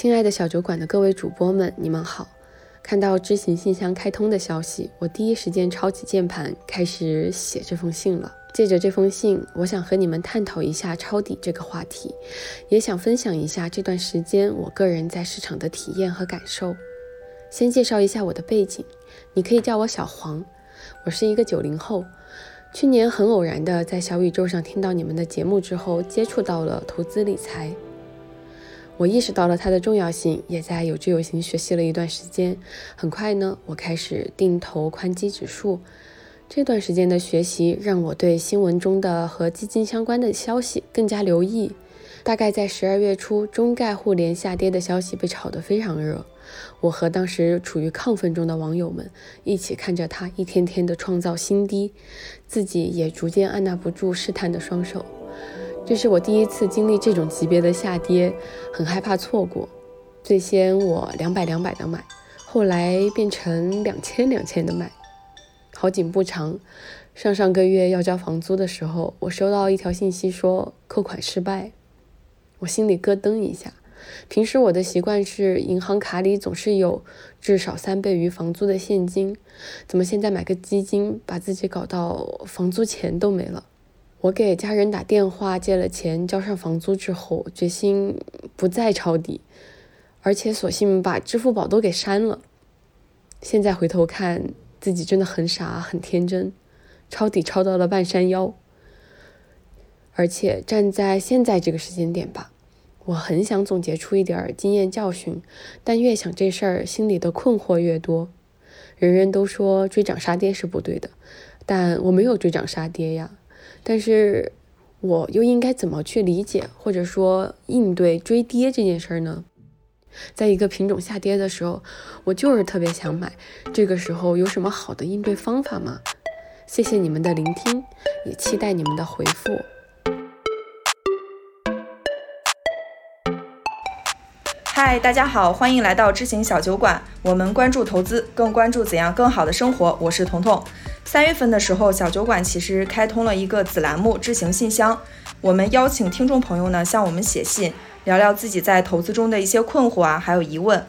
亲爱的小酒馆的各位主播们，你们好！看到知行信箱开通的消息，我第一时间抄起键盘开始写这封信了。借着这封信，我想和你们探讨一下抄底这个话题，也想分享一下这段时间我个人在市场的体验和感受。先介绍一下我的背景，你可以叫我小黄，我是一个九零后。去年很偶然的在小宇宙上听到你们的节目之后，接触到了投资理财。我意识到了它的重要性，也在有知有行学习了一段时间。很快呢，我开始定投宽基指数。这段时间的学习让我对新闻中的和基金相关的消息更加留意。大概在十二月初，中概互联下跌的消息被炒得非常热。我和当时处于亢奋中的网友们一起看着它一天天的创造新低，自己也逐渐按捺不住试探的双手。这是我第一次经历这种级别的下跌，很害怕错过。最先我两百两百的买，后来变成两千两千的买。好景不长，上上个月要交房租的时候，我收到一条信息说扣款失败，我心里咯噔一下。平时我的习惯是银行卡里总是有至少三倍于房租的现金，怎么现在买个基金，把自己搞到房租钱都没了？我给家人打电话借了钱，交上房租之后，决心不再抄底，而且索性把支付宝都给删了。现在回头看，自己真的很傻很天真，抄底抄到了半山腰。而且站在现在这个时间点吧，我很想总结出一点经验教训，但越想这事儿，心里的困惑越多。人人都说追涨杀跌是不对的，但我没有追涨杀跌呀。但是，我又应该怎么去理解或者说应对追跌这件事儿呢？在一个品种下跌的时候，我就是特别想买，这个时候有什么好的应对方法吗？谢谢你们的聆听，也期待你们的回复。嗨，大家好，欢迎来到知行小酒馆，我们关注投资，更关注怎样更好的生活。我是彤彤。三月份的时候，小酒馆其实开通了一个子栏目“知行信箱”，我们邀请听众朋友呢向我们写信，聊聊自己在投资中的一些困惑啊，还有疑问。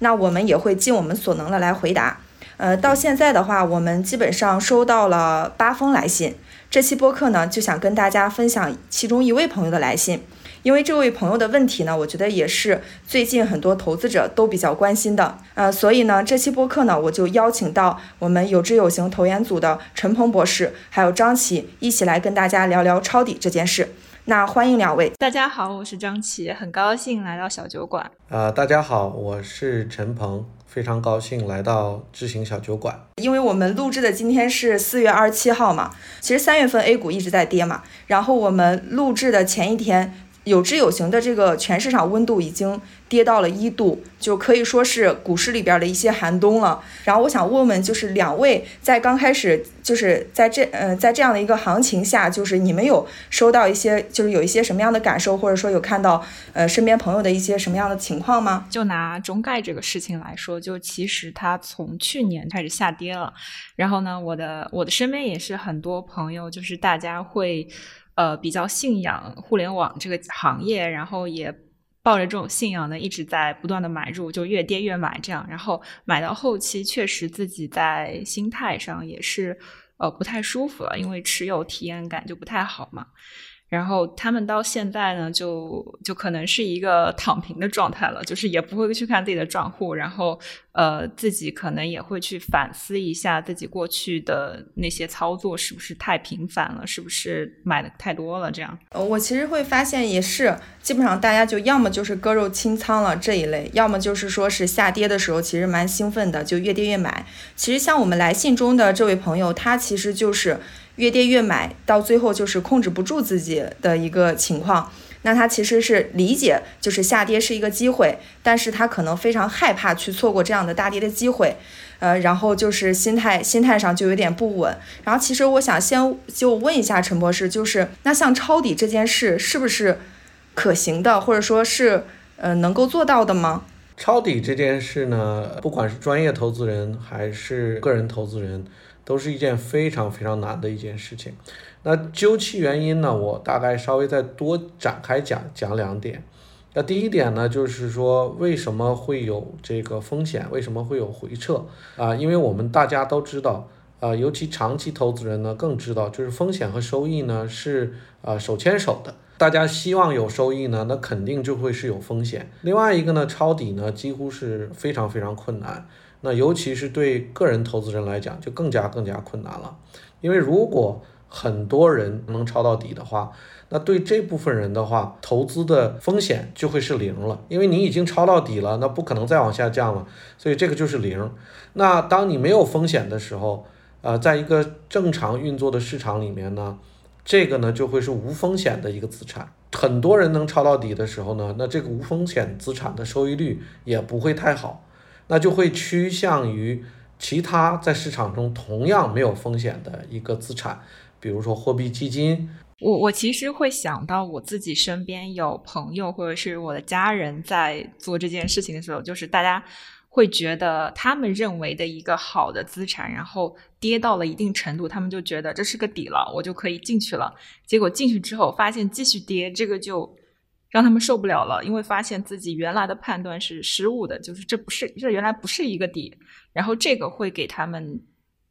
那我们也会尽我们所能的来回答。呃，到现在的话，我们基本上收到了八封来信。这期播客呢，就想跟大家分享其中一位朋友的来信。因为这位朋友的问题呢，我觉得也是最近很多投资者都比较关心的，呃，所以呢，这期播客呢，我就邀请到我们有知有行投研组的陈鹏博士，还有张琪一起来跟大家聊聊抄底这件事。那欢迎两位。大家好，我是张琪，很高兴来到小酒馆。啊，大家好，我是陈鹏，非常高兴来到知行小酒馆。因为我们录制的今天是四月二十七号嘛，其实三月份 A 股一直在跌嘛，然后我们录制的前一天。有知有行的这个全市场温度已经跌到了一度，就可以说是股市里边的一些寒冬了。然后我想问问，就是两位在刚开始，就是在这呃在这样的一个行情下，就是你们有收到一些，就是有一些什么样的感受，或者说有看到呃身边朋友的一些什么样的情况吗？就拿中概这个事情来说，就其实它从去年开始下跌了，然后呢，我的我的身边也是很多朋友，就是大家会。呃，比较信仰互联网这个行业，然后也抱着这种信仰呢，一直在不断的买入，就越跌越买这样，然后买到后期，确实自己在心态上也是呃不太舒服了，因为持有体验感就不太好嘛。然后他们到现在呢，就就可能是一个躺平的状态了，就是也不会去看自己的账户，然后呃，自己可能也会去反思一下自己过去的那些操作是不是太频繁了，是不是买的太多了这样。我其实会发现也是，基本上大家就要么就是割肉清仓了这一类，要么就是说是下跌的时候其实蛮兴奋的，就越跌越买。其实像我们来信中的这位朋友，他其实就是。越跌越买，到最后就是控制不住自己的一个情况。那他其实是理解，就是下跌是一个机会，但是他可能非常害怕去错过这样的大跌的机会，呃，然后就是心态心态上就有点不稳。然后其实我想先就问一下陈博士，就是那像抄底这件事是不是可行的，或者说是呃能够做到的吗？抄底这件事呢，不管是专业投资人还是个人投资人。都是一件非常非常难的一件事情。那究其原因呢，我大概稍微再多展开讲讲两点。那第一点呢，就是说为什么会有这个风险？为什么会有回撤啊？因为我们大家都知道，啊，尤其长期投资人呢更知道，就是风险和收益呢是啊手牵手的。大家希望有收益呢，那肯定就会是有风险。另外一个呢，抄底呢几乎是非常非常困难。那尤其是对个人投资人来讲，就更加更加困难了。因为如果很多人能抄到底的话，那对这部分人的话，投资的风险就会是零了，因为你已经抄到底了，那不可能再往下降了，所以这个就是零。那当你没有风险的时候，呃，在一个正常运作的市场里面呢，这个呢就会是无风险的一个资产。很多人能抄到底的时候呢，那这个无风险资产的收益率也不会太好，那就会趋向于其他在市场中同样没有风险的一个资产，比如说货币基金。我我其实会想到我自己身边有朋友或者是我的家人在做这件事情的时候，就是大家会觉得他们认为的一个好的资产，然后跌到了一定程度，他们就觉得这是个底了，我就可以进去了。结果进去之后发现继续跌，这个就让他们受不了了，因为发现自己原来的判断是失误的，就是这不是这原来不是一个底，然后这个会给他们。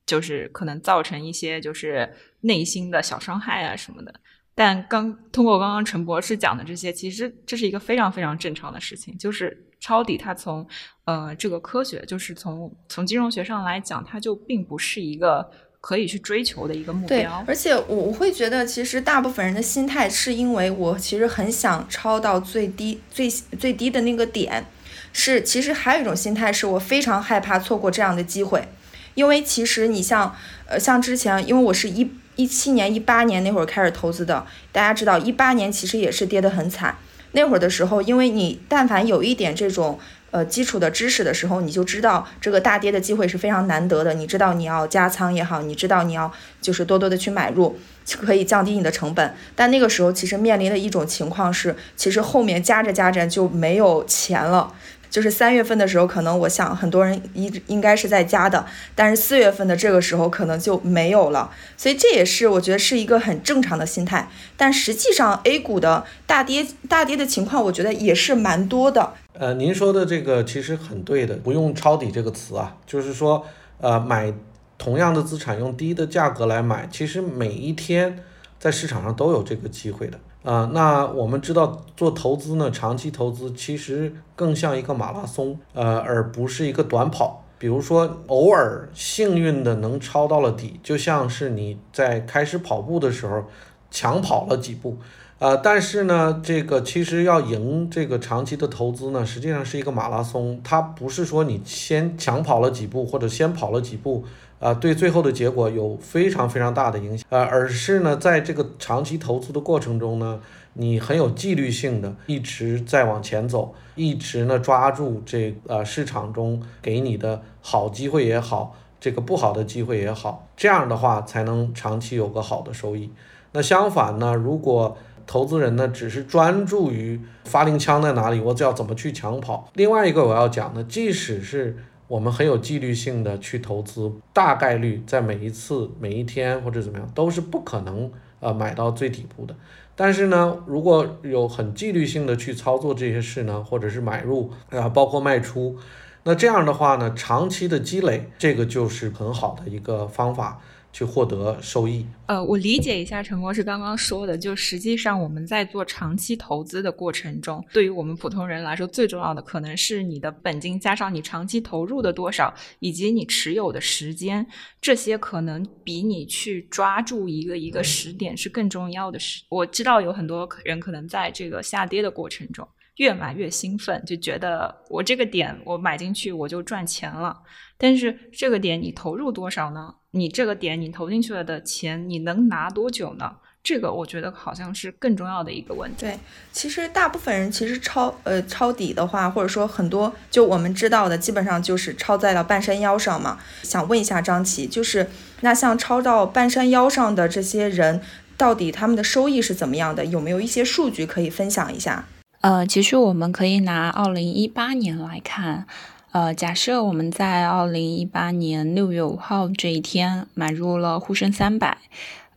就是可能造成一些就是内心的小伤害啊什么的，但刚通过刚刚陈博士讲的这些，其实这是一个非常非常正常的事情。就是抄底，它从呃这个科学，就是从从金融学上来讲，它就并不是一个可以去追求的一个目标。对，而且我我会觉得，其实大部分人的心态是因为我其实很想抄到最低最最低的那个点，是其实还有一种心态是我非常害怕错过这样的机会。因为其实你像，呃，像之前，因为我是一一七年、一八年那会儿开始投资的，大家知道，一八年其实也是跌得很惨。那会儿的时候，因为你但凡有一点这种呃基础的知识的时候，你就知道这个大跌的机会是非常难得的。你知道你要加仓也好，你知道你要就是多多的去买入，就可以降低你的成本。但那个时候其实面临的一种情况是，其实后面加着加着就没有钱了。就是三月份的时候，可能我想很多人应应该是在加的，但是四月份的这个时候可能就没有了，所以这也是我觉得是一个很正常的心态。但实际上 A 股的大跌大跌的情况，我觉得也是蛮多的。呃，您说的这个其实很对的，不用抄底这个词啊，就是说，呃，买同样的资产用低的价格来买，其实每一天在市场上都有这个机会的。啊，那我们知道做投资呢，长期投资其实更像一个马拉松，呃，而不是一个短跑。比如说，偶尔幸运的能抄到了底，就像是你在开始跑步的时候抢跑了几步，呃，但是呢，这个其实要赢这个长期的投资呢，实际上是一个马拉松，它不是说你先抢跑了几步或者先跑了几步。啊，对最后的结果有非常非常大的影响，呃，而是呢，在这个长期投资的过程中呢，你很有纪律性的一直在往前走，一直呢抓住这呃市场中给你的好机会也好，这个不好的机会也好，这样的话才能长期有个好的收益。那相反呢，如果投资人呢只是专注于发令枪在哪里，我只要怎么去抢跑。另外一个我要讲的，即使是。我们很有纪律性的去投资，大概率在每一次、每一天或者怎么样，都是不可能呃买到最底部的。但是呢，如果有很纪律性的去操作这些事呢，或者是买入啊，包括卖出，那这样的话呢，长期的积累，这个就是很好的一个方法。去获得收益。呃，我理解一下陈博士刚刚说的，就实际上我们在做长期投资的过程中，对于我们普通人来说，最重要的可能是你的本金加上你长期投入的多少，以及你持有的时间，这些可能比你去抓住一个一个时点是更重要的。是，我知道有很多人可能在这个下跌的过程中。越买越兴奋，就觉得我这个点我买进去我就赚钱了。但是这个点你投入多少呢？你这个点你投进去了的钱你能拿多久呢？这个我觉得好像是更重要的一个问题。对，其实大部分人其实抄呃抄底的话，或者说很多就我们知道的，基本上就是抄在了半山腰上嘛。想问一下张琪，就是那像抄到半山腰上的这些人，到底他们的收益是怎么样的？有没有一些数据可以分享一下？呃，其实我们可以拿二零一八年来看，呃，假设我们在二零一八年六月五号这一天买入了沪深三百，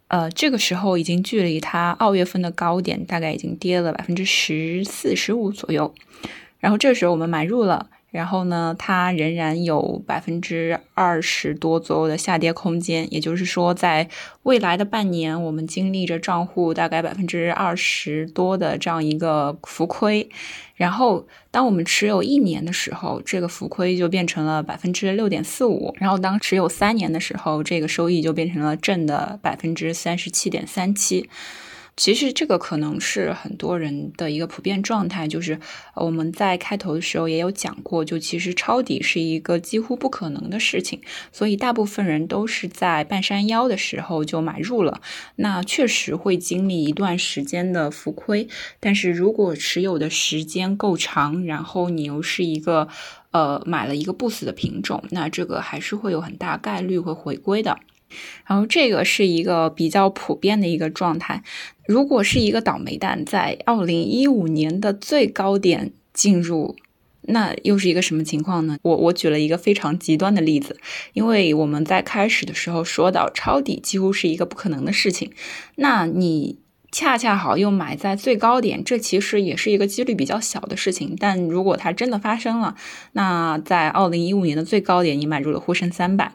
呃，这个时候已经距离它二月份的高点大概已经跌了百分之十四十五左右，然后这时候我们买入了。然后呢，它仍然有百分之二十多左右的下跌空间，也就是说，在未来的半年，我们经历着账户大概百分之二十多的这样一个浮亏。然后，当我们持有一年的时候，这个浮亏就变成了百分之六点四五；然后，当持有三年的时候，这个收益就变成了正的百分之三十七点三七。其实这个可能是很多人的一个普遍状态，就是我们在开头的时候也有讲过，就其实抄底是一个几乎不可能的事情，所以大部分人都是在半山腰的时候就买入了，那确实会经历一段时间的浮亏，但是如果持有的时间够长，然后你又是一个呃买了一个不死的品种，那这个还是会有很大概率会回归的。然后这个是一个比较普遍的一个状态。如果是一个倒霉蛋在二零一五年的最高点进入，那又是一个什么情况呢？我我举了一个非常极端的例子，因为我们在开始的时候说到抄底几乎是一个不可能的事情，那你恰恰好又买在最高点，这其实也是一个几率比较小的事情。但如果它真的发生了，那在二零一五年的最高点你买入了沪深三百。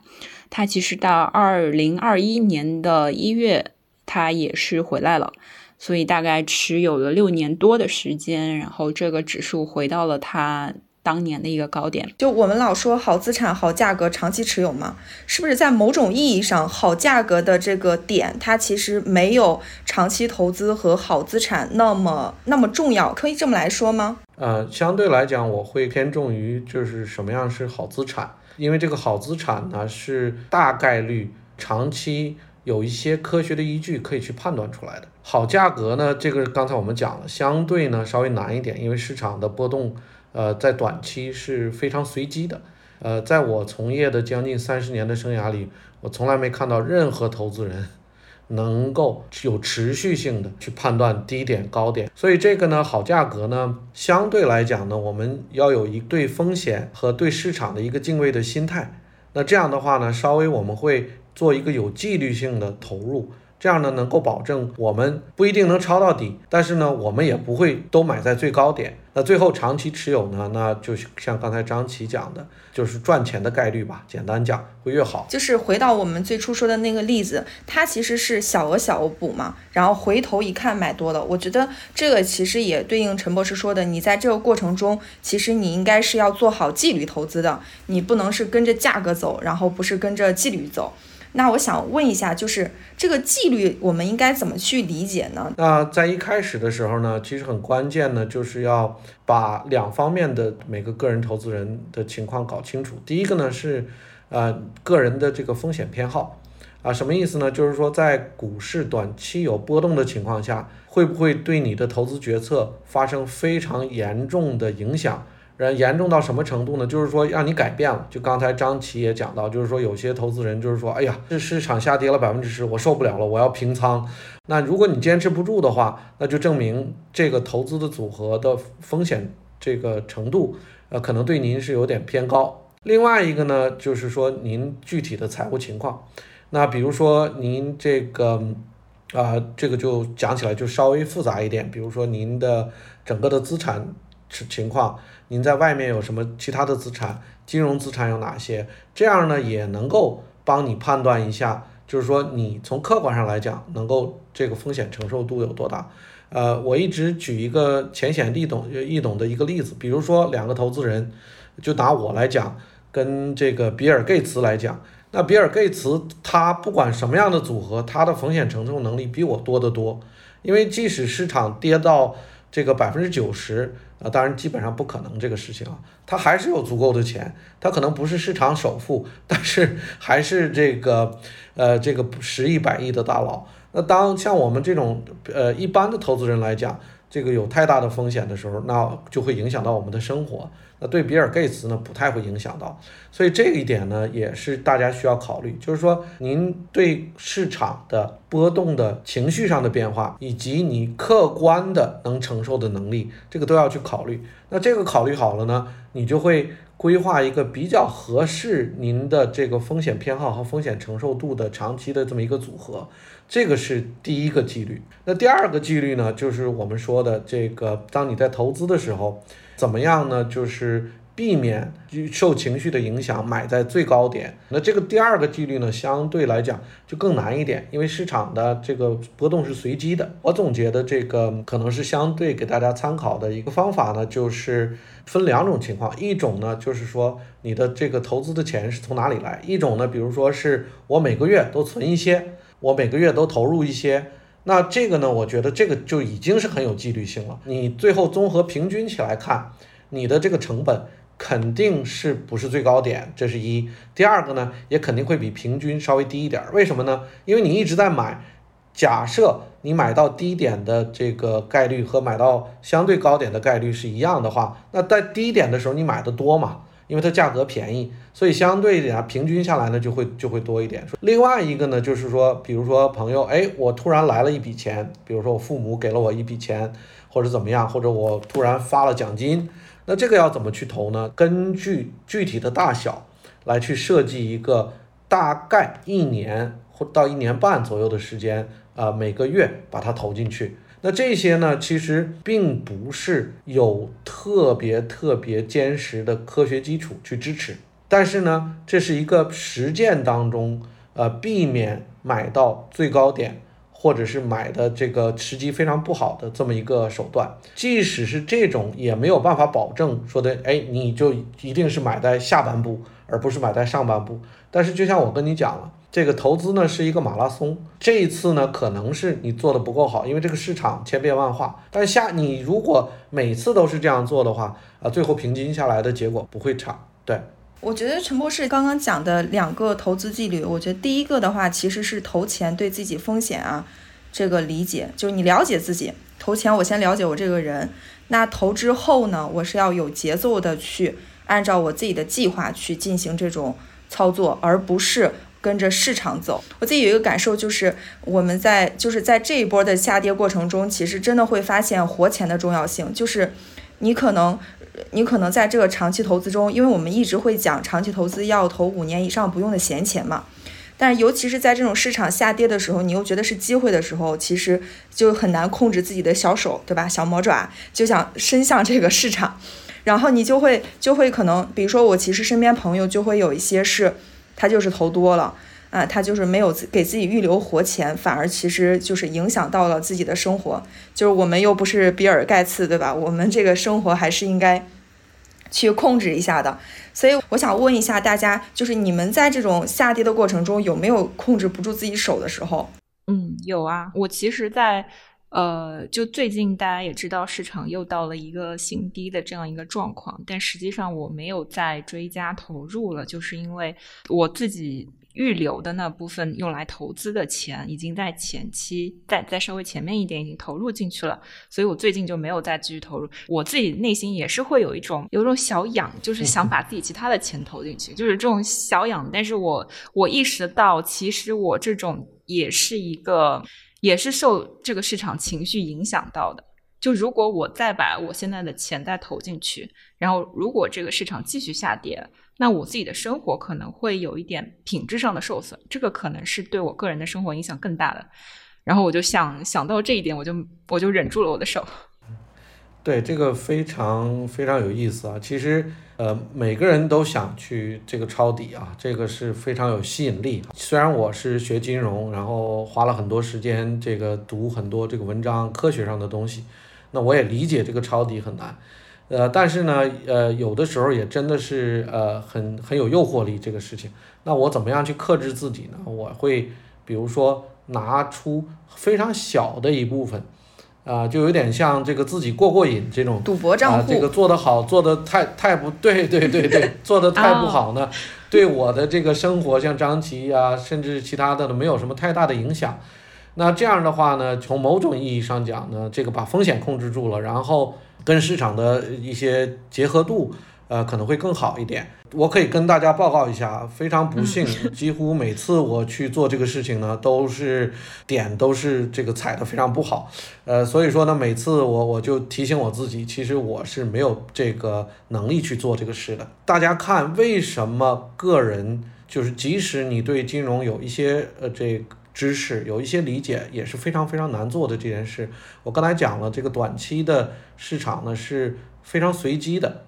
它其实到二零二一年的一月，它也是回来了，所以大概持有了六年多的时间，然后这个指数回到了它当年的一个高点。就我们老说好资产好价格长期持有嘛，是不是在某种意义上，好价格的这个点，它其实没有长期投资和好资产那么那么重要？可以这么来说吗？呃，相对来讲，我会偏重于就是什么样是好资产。因为这个好资产呢，是大概率长期有一些科学的依据可以去判断出来的。好价格呢，这个刚才我们讲了，相对呢稍微难一点，因为市场的波动，呃，在短期是非常随机的。呃，在我从业的将近三十年的生涯里，我从来没看到任何投资人。能够有持续性的去判断低点高点，所以这个呢，好价格呢，相对来讲呢，我们要有一对风险和对市场的一个敬畏的心态。那这样的话呢，稍微我们会做一个有纪律性的投入。这样呢，能够保证我们不一定能抄到底，但是呢，我们也不会都买在最高点。那最后长期持有呢，那就像刚才张琪讲的，就是赚钱的概率吧。简单讲，会越好。就是回到我们最初说的那个例子，它其实是小额小额补嘛，然后回头一看买多了。我觉得这个其实也对应陈博士说的，你在这个过程中，其实你应该是要做好纪律投资的，你不能是跟着价格走，然后不是跟着纪律走。那我想问一下，就是这个纪律，我们应该怎么去理解呢？那在一开始的时候呢，其实很关键呢，就是要把两方面的每个个人投资人的情况搞清楚。第一个呢是，呃，个人的这个风险偏好，啊，什么意思呢？就是说在股市短期有波动的情况下，会不会对你的投资决策发生非常严重的影响？然严重到什么程度呢？就是说让你改变了。就刚才张琪也讲到，就是说有些投资人就是说，哎呀，这市场下跌了百分之十，我受不了了，我要平仓。那如果你坚持不住的话，那就证明这个投资的组合的风险这个程度，呃，可能对您是有点偏高。另外一个呢，就是说您具体的财务情况。那比如说您这个，啊，这个就讲起来就稍微复杂一点。比如说您的整个的资产情况。您在外面有什么其他的资产？金融资产有哪些？这样呢也能够帮你判断一下，就是说你从客观上来讲，能够这个风险承受度有多大？呃，我一直举一个浅显易懂易懂的一个例子，比如说两个投资人，就拿我来讲，跟这个比尔盖茨来讲，那比尔盖茨他不管什么样的组合，他的风险承受能力比我多得多，因为即使市场跌到这个百分之九十。啊，当然基本上不可能这个事情啊，他还是有足够的钱，他可能不是市场首富，但是还是这个呃这个十亿百亿的大佬。那当像我们这种呃一般的投资人来讲，这个有太大的风险的时候，那就会影响到我们的生活。那对比尔盖茨呢，不太会影响到，所以这一点呢，也是大家需要考虑，就是说您对市场的波动的情绪上的变化，以及你客观的能承受的能力，这个都要去考虑。那这个考虑好了呢，你就会规划一个比较合适您的这个风险偏好和风险承受度的长期的这么一个组合，这个是第一个纪律。那第二个纪律呢，就是我们说的这个，当你在投资的时候，怎么样呢？就是避免受情绪的影响，买在最高点。那这个第二个纪律呢，相对来讲就更难一点，因为市场的这个波动是随机的。我总结的这个可能是相对给大家参考的一个方法呢，就是分两种情况，一种呢就是说你的这个投资的钱是从哪里来，一种呢，比如说是我每个月都存一些，我每个月都投入一些。那这个呢，我觉得这个就已经是很有纪律性了。你最后综合平均起来看，你的这个成本。肯定是不是最高点，这是一。第二个呢，也肯定会比平均稍微低一点。为什么呢？因为你一直在买，假设你买到低点的这个概率和买到相对高点的概率是一样的话，那在低点的时候你买的多嘛？因为它价格便宜，所以相对一点平均下来呢就会就会多一点。另外一个呢，就是说，比如说朋友，哎，我突然来了一笔钱，比如说我父母给了我一笔钱，或者怎么样，或者我突然发了奖金。那这个要怎么去投呢？根据具体的大小来去设计一个大概一年或到一年半左右的时间，啊，每个月把它投进去。那这些呢，其实并不是有特别特别坚实的科学基础去支持，但是呢，这是一个实践当中，呃，避免买到最高点。或者是买的这个时机非常不好的这么一个手段，即使是这种也没有办法保证说的，哎，你就一定是买在下半部，而不是买在上半部。但是就像我跟你讲了，这个投资呢是一个马拉松，这一次呢可能是你做的不够好，因为这个市场千变万化。但下你如果每次都是这样做的话，啊，最后平均下来的结果不会差。对。我觉得陈博士刚刚讲的两个投资纪律，我觉得第一个的话其实是投钱对自己风险啊这个理解，就是你了解自己投钱，我先了解我这个人，那投之后呢，我是要有节奏的去按照我自己的计划去进行这种操作，而不是跟着市场走。我自己有一个感受就是，我们在就是在这一波的下跌过程中，其实真的会发现活钱的重要性，就是你可能。你可能在这个长期投资中，因为我们一直会讲长期投资要投五年以上不用的闲钱嘛，但是尤其是在这种市场下跌的时候，你又觉得是机会的时候，其实就很难控制自己的小手，对吧？小魔爪就想伸向这个市场，然后你就会就会可能，比如说我其实身边朋友就会有一些是，他就是投多了。啊，他就是没有给自己预留活钱，反而其实就是影响到了自己的生活。就是我们又不是比尔盖茨，对吧？我们这个生活还是应该去控制一下的。所以我想问一下大家，就是你们在这种下跌的过程中，有没有控制不住自己手的时候？嗯，有啊。我其实，在呃，就最近大家也知道，市场又到了一个新低的这样一个状况，但实际上我没有再追加投入了，就是因为我自己。预留的那部分用来投资的钱，已经在前期，在在稍微前面一点已经投入进去了，所以我最近就没有再继续投入。我自己内心也是会有一种有一种小痒，就是想把自己其他的钱投进去，就是这种小痒。但是我我意识到，其实我这种也是一个，也是受这个市场情绪影响到的。就如果我再把我现在的钱再投进去，然后如果这个市场继续下跌。那我自己的生活可能会有一点品质上的受损，这个可能是对我个人的生活影响更大的。然后我就想想到这一点，我就我就忍住了我的手。对，这个非常非常有意思啊！其实呃，每个人都想去这个抄底啊，这个是非常有吸引力。虽然我是学金融，然后花了很多时间这个读很多这个文章，科学上的东西，那我也理解这个抄底很难。呃，但是呢，呃，有的时候也真的是呃很很有诱惑力这个事情。那我怎么样去克制自己呢？我会比如说拿出非常小的一部分，啊，就有点像这个自己过过瘾这种赌博账户，这个做得好，做得太太不对，对对对，做得太不好呢，对我的这个生活，像张琪啊，甚至其他的都没有什么太大的影响。那这样的话呢，从某种意义上讲呢，这个把风险控制住了，然后跟市场的一些结合度，呃，可能会更好一点。我可以跟大家报告一下，非常不幸，几乎每次我去做这个事情呢，都是点都是这个踩的非常不好。呃，所以说呢，每次我我就提醒我自己，其实我是没有这个能力去做这个事的。大家看，为什么个人就是即使你对金融有一些呃这个知识，有一些理解，也是非常非常难做的这件事。我刚才讲了，这个短期的市场呢是非常随机的。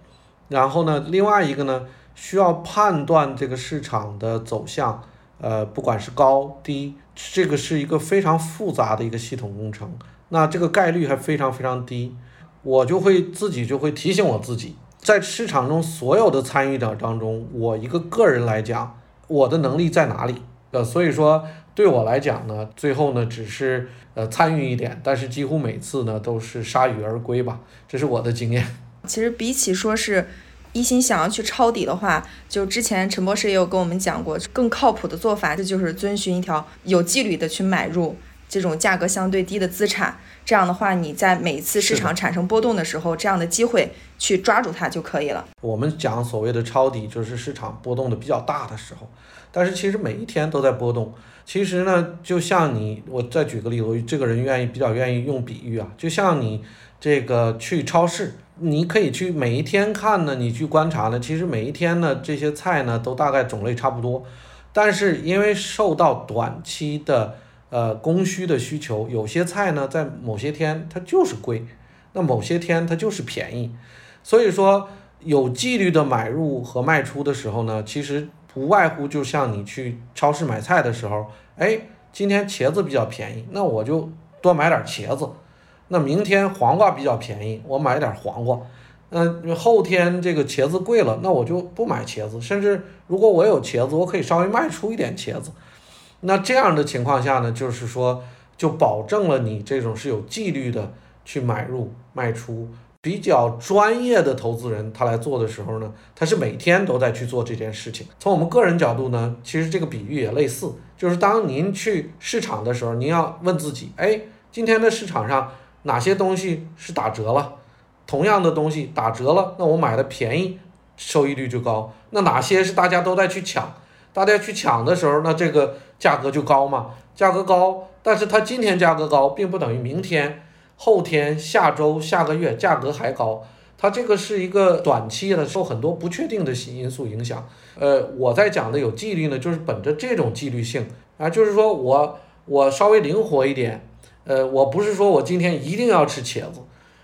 然后呢，另外一个呢，需要判断这个市场的走向，呃，不管是高低，这个是一个非常复杂的一个系统工程。那这个概率还非常非常低，我就会自己就会提醒我自己，在市场中所有的参与者当中，我一个个人来讲，我的能力在哪里？呃，所以说对我来讲呢，最后呢，只是呃参与一点，但是几乎每次呢都是铩羽而归吧，这是我的经验。其实比起说是一心想要去抄底的话，就之前陈博士也有跟我们讲过，更靠谱的做法，这就是遵循一条有纪律的去买入这种价格相对低的资产。这样的话，你在每一次市场产生波动的时候，这样的机会去抓住它就可以了。我们讲所谓的抄底，就是市场波动的比较大的时候，但是其实每一天都在波动。其实呢，就像你，我再举个例子，我这个人愿意比较愿意用比喻啊，就像你这个去超市。你可以去每一天看呢，你去观察呢，其实每一天呢，这些菜呢都大概种类差不多，但是因为受到短期的呃供需的需求，有些菜呢在某些天它就是贵，那某些天它就是便宜，所以说有纪律的买入和卖出的时候呢，其实不外乎就像你去超市买菜的时候，哎，今天茄子比较便宜，那我就多买点茄子。那明天黄瓜比较便宜，我买点黄瓜。嗯，后天这个茄子贵了，那我就不买茄子。甚至如果我有茄子，我可以稍微卖出一点茄子。那这样的情况下呢，就是说就保证了你这种是有纪律的去买入卖出。比较专业的投资人他来做的时候呢，他是每天都在去做这件事情。从我们个人角度呢，其实这个比喻也类似，就是当您去市场的时候，您要问自己：哎，今天的市场上。哪些东西是打折了？同样的东西打折了，那我买的便宜，收益率就高。那哪些是大家都在去抢？大家去抢的时候，那这个价格就高嘛？价格高，但是它今天价格高，并不等于明天、后天、下周、下个月价格还高。它这个是一个短期的，受很多不确定的因素影响。呃，我在讲的有纪律呢，就是本着这种纪律性啊，就是说我我稍微灵活一点。呃，我不是说我今天一定要吃茄子，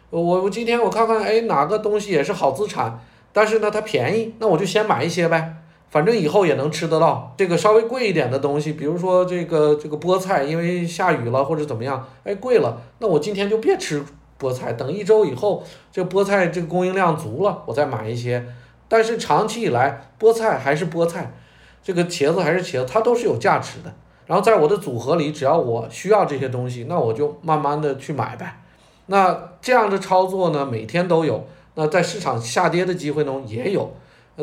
我我今天我看看，哎，哪个东西也是好资产，但是呢它便宜，那我就先买一些呗，反正以后也能吃得到。这个稍微贵一点的东西，比如说这个这个菠菜，因为下雨了或者怎么样，哎贵了，那我今天就别吃菠菜，等一周以后这菠菜这个供应量足了，我再买一些。但是长期以来，菠菜还是菠菜，这个茄子还是茄子，它都是有价值的。然后在我的组合里，只要我需要这些东西，那我就慢慢的去买呗。那这样的操作呢，每天都有。那在市场下跌的机会中也有。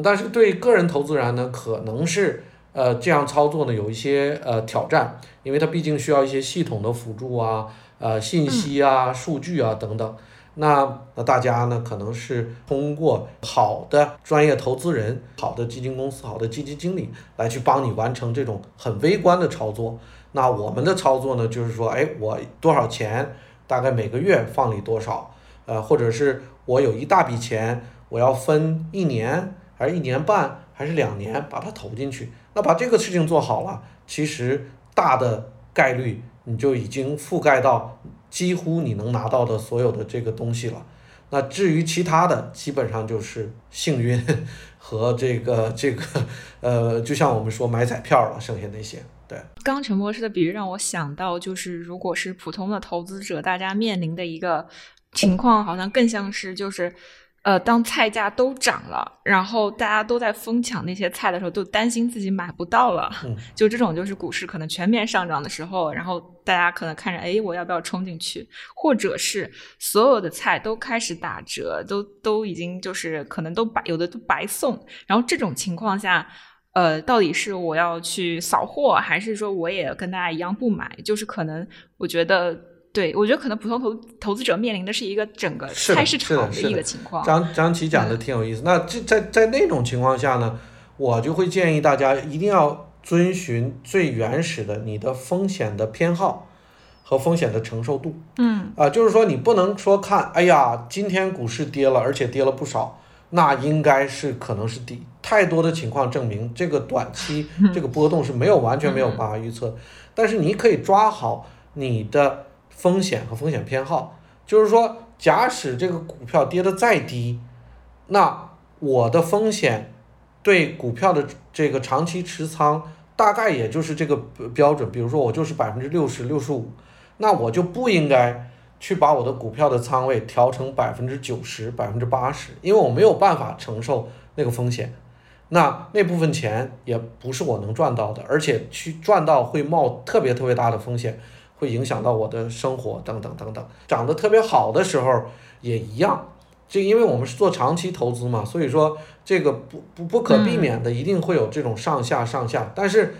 但是对个人投资人呢，可能是呃这样操作呢有一些呃挑战，因为它毕竟需要一些系统的辅助啊、呃信息啊、数据啊等等。那那大家呢，可能是通过好的专业投资人、好的基金公司、好的基金经理来去帮你完成这种很微观的操作。那我们的操作呢，就是说，哎，我多少钱，大概每个月放里多少，呃，或者是我有一大笔钱，我要分一年还是一年半还是两年把它投进去。那把这个事情做好了，其实大的概率你就已经覆盖到。几乎你能拿到的所有的这个东西了，那至于其他的，基本上就是幸运和这个这个呃，就像我们说买彩票了，剩下那些。对，刚陈博士的比喻让我想到，就是如果是普通的投资者，大家面临的一个情况，好像更像是就是。呃，当菜价都涨了，然后大家都在疯抢那些菜的时候，都担心自己买不到了。就这种，就是股市可能全面上涨的时候，然后大家可能看着，哎，我要不要冲进去？或者是所有的菜都开始打折，都都已经就是可能都白有的都白送。然后这种情况下，呃，到底是我要去扫货，还是说我也跟大家一样不买？就是可能我觉得。对我觉得可能普通投投资者面临的是一个整个是的菜市场的一个情况。张张琪讲的挺有意思。那这在在那种情况下呢，我就会建议大家一定要遵循最原始的你的风险的偏好和风险的承受度。嗯啊、就是说你不能说看，哎呀，今天股市跌了，而且跌了不少，那应该是可能是底。太多的情况证明，这个短期 这个波动是没有完全没有办法预测。但是你可以抓好你的风险和风险偏好，就是说，假使这个股票跌得再低，那我的风险对股票的这个长期持仓大概也就是这个标准，比如说我就是百分之六十、六十五，那我就不应该去把我的股票的仓位调成百分之九十、百分之八十，因为我没有办法承受那个风险。那那部分钱也不是我能赚到的，而且去赚到会冒特别特别大的风险，会影响到我的生活等等等等。涨得特别好的时候也一样，这因为我们是做长期投资嘛，所以说这个不不不可避免的一定会有这种上下上下，但是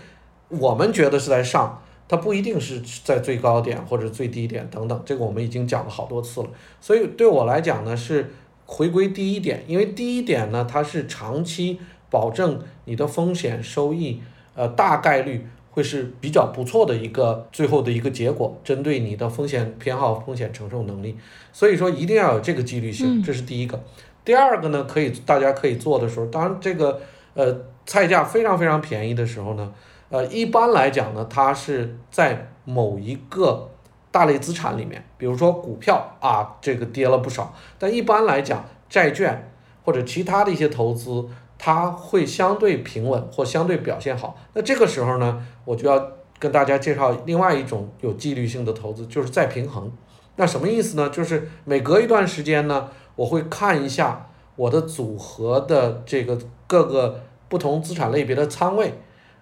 我们觉得是在上，它不一定是在最高点或者最低点等等，这个我们已经讲了好多次了。所以对我来讲呢，是回归第一点，因为第一点呢，它是长期保证你的风险收益，呃，大概率会是比较不错的一个最后的一个结果，针对你的风险偏好、风险承受能力。所以说一定要有这个纪律性，这是第一个。第二个呢，可以大家可以做的时候，当然这个呃菜价非常非常便宜的时候呢，呃一般来讲呢，它是在某一个大类资产里面，比如说股票啊，这个跌了不少，但一般来讲，债券或者其他的一些投资，它会相对平稳或相对表现好。那这个时候呢，我就要跟大家介绍另外一种有纪律性的投资，就是再平衡。那什么意思呢？就是每隔一段时间呢，我会看一下我的组合的这个各个不同资产类别的仓位，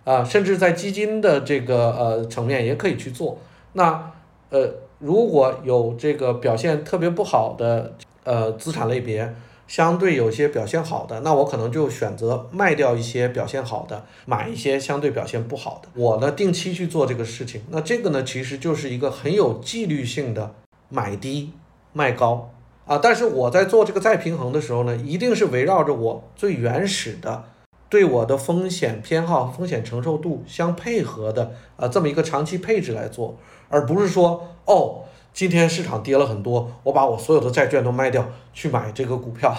啊、甚至在基金的这个呃层面也可以去做。那呃，如果有这个表现特别不好的呃资产类别，相对有些表现好的，那我可能就选择卖掉一些表现好的，买一些相对表现不好的。我呢定期去做这个事情，那这个呢其实就是一个很有纪律性的买低卖高啊。但是我在做这个再平衡的时候呢，一定是围绕着我最原始的。对我的风险偏好、风险承受度相配合的啊、这么一个长期配置来做，而不是说哦，今天市场跌了很多，我把我所有的债券都卖掉去买这个股票，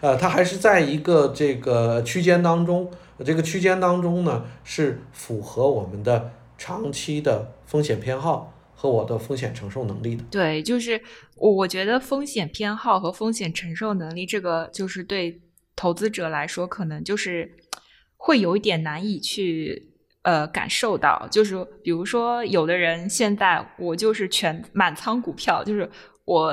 呃，它还是在一个这个区间当中，这个区间当中呢是符合我们的长期的风险偏好和我的风险承受能力的。对，就是我我觉得风险偏好和风险承受能力，这个就是对投资者来说，可能就是会有一点难以去呃感受到。就是比如说，有的人现在我就是全满仓股票，就是我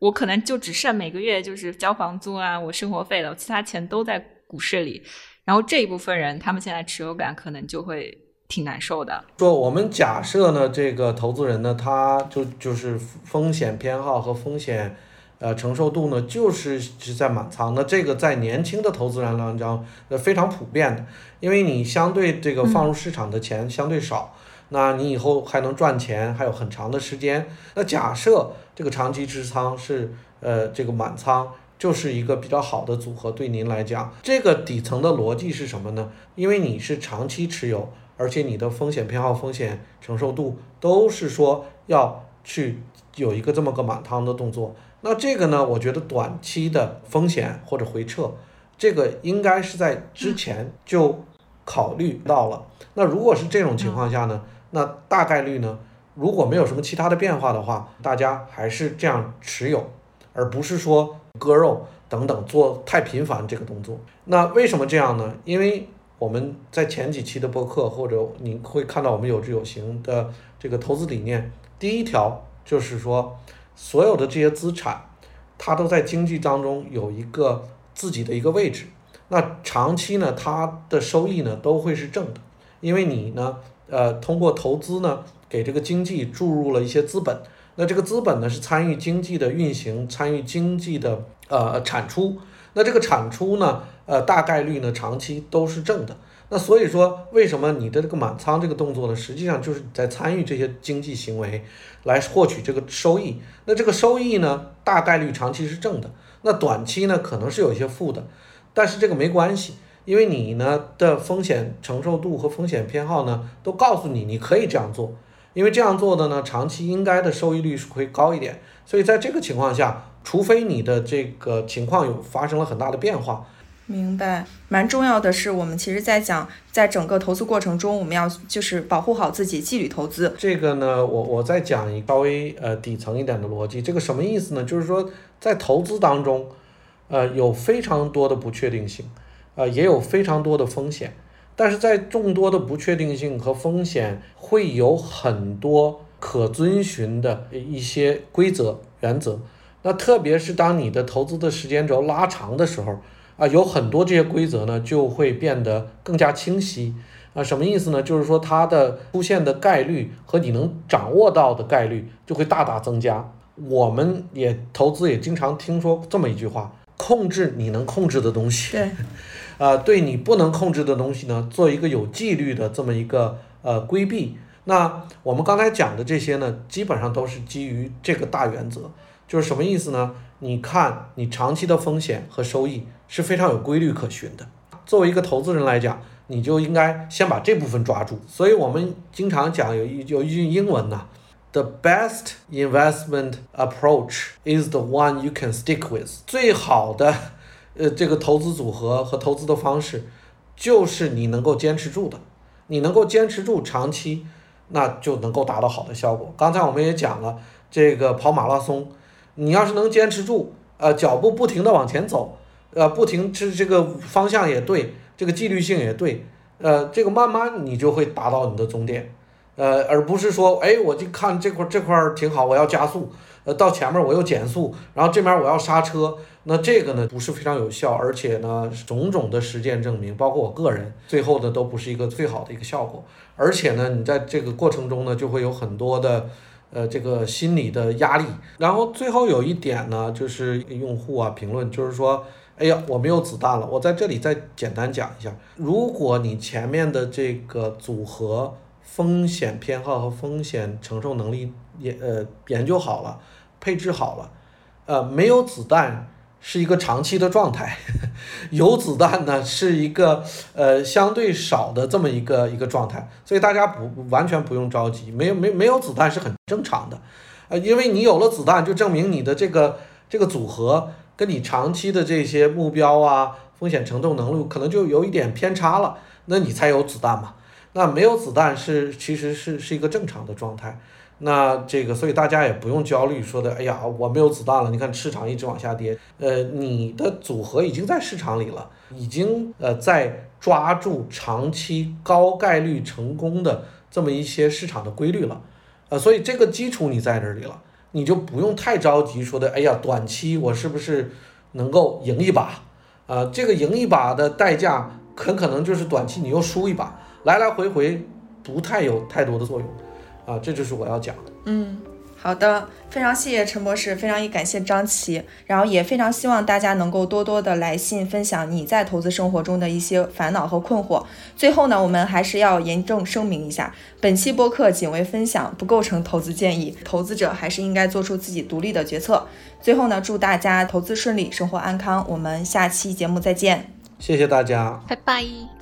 我可能就只剩每个月就是交房租啊，我生活费了，其他钱都在股市里。然后这一部分人，他们现在持有感可能就会挺难受的。说我们假设呢，这个投资人呢，他就就是风险偏好和风险呃承受度呢，就是是在满仓。那这个在年轻的投资人当中，呃非常普遍的，因为你相对这个放入市场的钱相对少，那你以后还能赚钱，还有很长的时间。那假设这个长期持仓是呃这个满仓。就是一个比较好的组合，对您来讲，这个底层的逻辑是什么呢？因为你是长期持有，而且你的风险偏好、风险承受度都是说要去有一个这么个满仓的动作。那这个呢，我觉得短期的风险或者回撤，这个应该是在之前就考虑到了。那如果是这种情况下呢，那大概率呢，如果没有什么其他的变化的话，大家还是这样持有，而不是说割肉等等做太频繁这个动作。那为什么这样呢？因为我们在前几期的播客，或者你会看到我们有志有行的这个投资理念，第一条就是说，所有的这些资产，它都在经济当中有一个自己的一个位置。那长期呢，它的收益呢都会是正的，因为你呢，呃，通过投资呢，给这个经济注入了一些资本。那这个资本呢是参与经济的运行，参与经济的呃产出。那这个产出呢，呃，大概率呢长期都是正的。那所以说，为什么你的这个满仓这个动作呢，实际上就是在参与这些经济行为来获取这个收益。那这个收益呢，大概率长期是正的，那短期呢可能是有一些负的，但是这个没关系，因为你呢的风险承受度和风险偏好呢都告诉你你可以这样做，因为这样做的呢长期应该的收益率是会高一点。所以在这个情况下，除非你的这个情况有发生了很大的变化。明白，蛮重要的是，我们其实在讲，在整个投资过程中，我们要就是保护好自己，纪律投资。这个呢，我我再讲一稍微呃底层一点的逻辑，这个什么意思呢？就是说在投资当中，呃有非常多的不确定性，呃也有非常多的风险，但是在众多的不确定性和风险，会有很多可遵循的一些规则原则。那特别是当你的投资的时间轴拉长的时候。啊，有很多这些规则呢，就会变得更加清晰。啊，什么意思呢？就是说它的出现的概率和你能掌握到的概率就会大大增加。我们也投资也经常听说这么一句话：控制你能控制的东西。对。啊，对你不能控制的东西呢，做一个有纪律的这么一个呃规避。那我们刚才讲的这些呢，基本上都是基于这个大原则。就是什么意思呢？你看你长期的风险和收益。是非常有规律可循的。作为一个投资人来讲，你就应该先把这部分抓住。所以我们经常讲有一有一句英文呐，The best investment approach is the one you can stick with。最好的呃这个投资组合和投资的方式，就是你能够坚持住的。你能够坚持住长期，那就能够达到好的效果。刚才我们也讲了，这个跑马拉松，你要是能坚持住，呃脚步不停的往前走。呃，不停这这个方向也对，这个纪律性也对，呃，这个慢慢你就会达到你的终点，呃，而不是说，哎，我就看这块这块挺好，我要加速，呃，到前面我又减速，然后这边我要刹车，那这个呢不是非常有效，而且呢，种种的实践证明，包括我个人，最后的都不是一个最好的一个效果，而且呢，你在这个过程中呢，就会有很多的，呃，这个心理的压力，然后最后有一点呢，就是用户啊评论，就是说。哎呀，我没有子弹了。我在这里再简单讲一下：如果你前面的这个组合风险偏好和风险承受能力也呃研究好了，配置好了，呃，没有子弹是一个长期的状态，有子弹呢是一个呃相对少的这么一个一个状态。所以大家不完全不用着急，没有没没有子弹是很正常的，呃，因为你有了子弹，就证明你的这个这个组合。跟你长期的这些目标啊，风险承受能力可能就有一点偏差了，那你才有子弹嘛。那没有子弹是其实是是一个正常的状态。那这个所以大家也不用焦虑，说的哎呀我没有子弹了，你看市场一直往下跌，呃，你的组合已经在市场里了，已经呃在抓住长期高概率成功的这么一些市场的规律了，呃，所以这个基础你在这里了。你就不用太着急，说的，哎呀，短期我是不是能够赢一把？啊，这个赢一把的代价很可能就是短期你又输一把，来来回回不太有太多的作用，啊，这就是我要讲的。嗯。好的，非常谢谢陈博士，非常也感谢张琪，然后也非常希望大家能够多多的来信分享你在投资生活中的一些烦恼和困惑。最后呢，我们还是要严正声明一下，本期播客仅为分享，不构成投资建议，投资者还是应该做出自己独立的决策。最后呢，祝大家投资顺利，生活安康，我们下期节目再见，谢谢大家，拜拜。